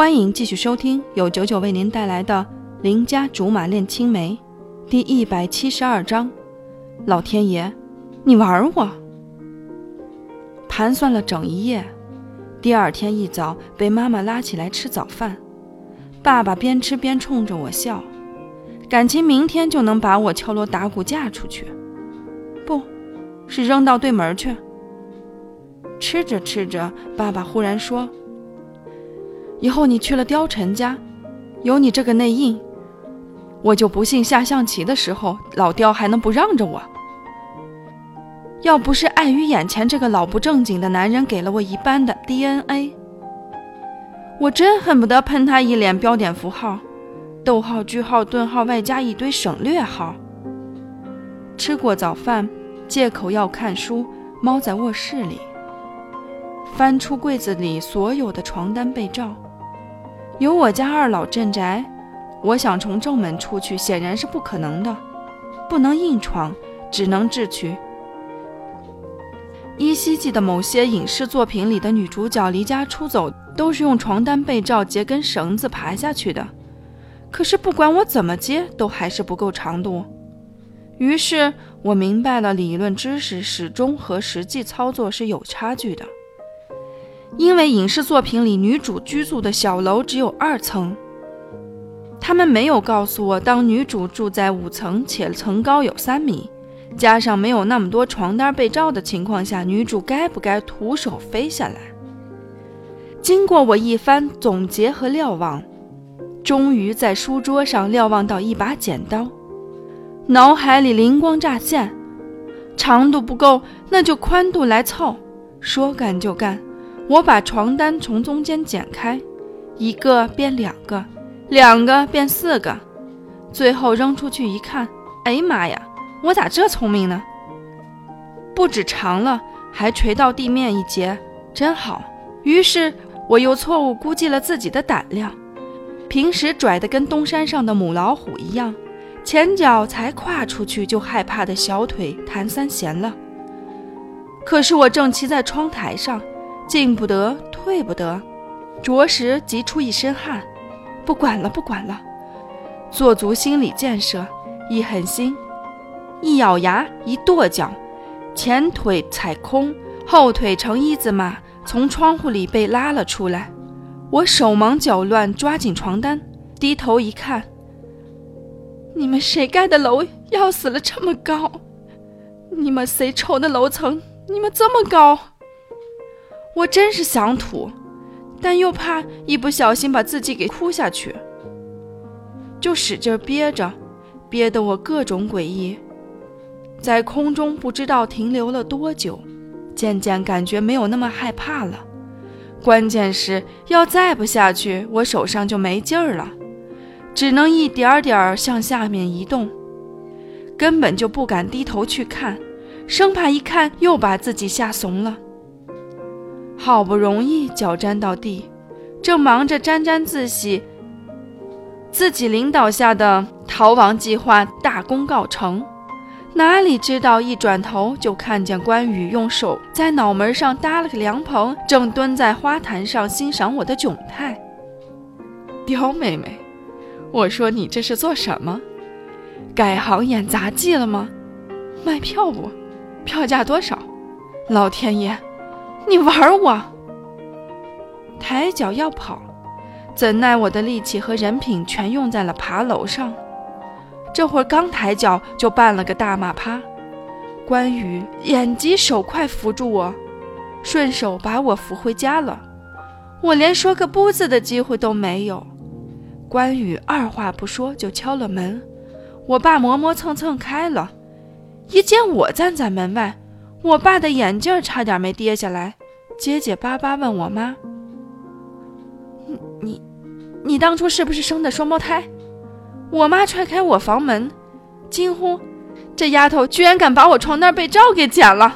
欢迎继续收听由九九为您带来的《邻家竹马恋青梅》第一百七十二章。老天爷，你玩我！盘算了整一夜，第二天一早被妈妈拉起来吃早饭，爸爸边吃边冲着我笑，感情明天就能把我敲锣打鼓嫁出去，不是扔到对门去。吃着吃着，爸爸忽然说。以后你去了貂蝉家，有你这个内应，我就不信下象棋的时候老貂还能不让着我。要不是碍于眼前这个老不正经的男人给了我一般的 DNA，我真恨不得喷他一脸标点符号，逗号、句号、顿号，外加一堆省略号。吃过早饭，借口要看书，猫在卧室里，翻出柜子里所有的床单被罩。有我家二老镇宅，我想从正门出去显然是不可能的，不能硬闯，只能智取。依稀记得某些影视作品里的女主角离家出走都是用床单被罩结根绳子爬下去的，可是不管我怎么接，都还是不够长度。于是我明白了，理论知识始终和实际操作是有差距的。因为影视作品里女主居住的小楼只有二层，他们没有告诉我，当女主住在五层且层高有三米，加上没有那么多床单被罩的情况下，女主该不该徒手飞下来？经过我一番总结和瞭望，终于在书桌上瞭望到一把剪刀，脑海里灵光乍现：长度不够，那就宽度来凑，说干就干。我把床单从中间剪开，一个变两个，两个变四个，最后扔出去一看，哎妈呀，我咋这聪明呢？不止长了，还垂到地面一截，真好。于是我又错误估计了自己的胆量，平时拽得跟东山上的母老虎一样，前脚才跨出去就害怕的小腿弹三弦了。可是我正骑在窗台上。进不得，退不得，着实急出一身汗。不管了，不管了，做足心理建设，一狠心，一咬牙，一跺脚，前腿踩空，后腿成一字马，从窗户里被拉了出来。我手忙脚乱，抓紧床单，低头一看，你们谁盖的楼要死了这么高？你们谁抽的楼层？你们这么高？我真是想吐，但又怕一不小心把自己给哭下去，就使劲憋着，憋得我各种诡异，在空中不知道停留了多久，渐渐感觉没有那么害怕了。关键是要再不下去，我手上就没劲儿了，只能一点点向下面移动，根本就不敢低头去看，生怕一看又把自己吓怂了。好不容易脚沾到地，正忙着沾沾自喜，自己领导下的逃亡计划大功告成，哪里知道一转头就看见关羽用手在脑门上搭了个凉棚，正蹲在花坛上欣赏我的窘态。刁妹妹，我说你这是做什么？改行演杂技了吗？卖票不？票价多少？老天爷！你玩我！抬脚要跑，怎奈我的力气和人品全用在了爬楼上。这会儿刚抬脚就绊了个大马趴，关羽眼疾手快扶住我，顺手把我扶回家了。我连说个不字的机会都没有。关羽二话不说就敲了门，我爸磨磨蹭蹭开了，一见我站在门外，我爸的眼镜差点没跌下来。结结巴巴问我妈：“你，你当初是不是生的双胞胎？”我妈踹开我房门，惊呼：“这丫头居然敢把我床单被罩给剪了！”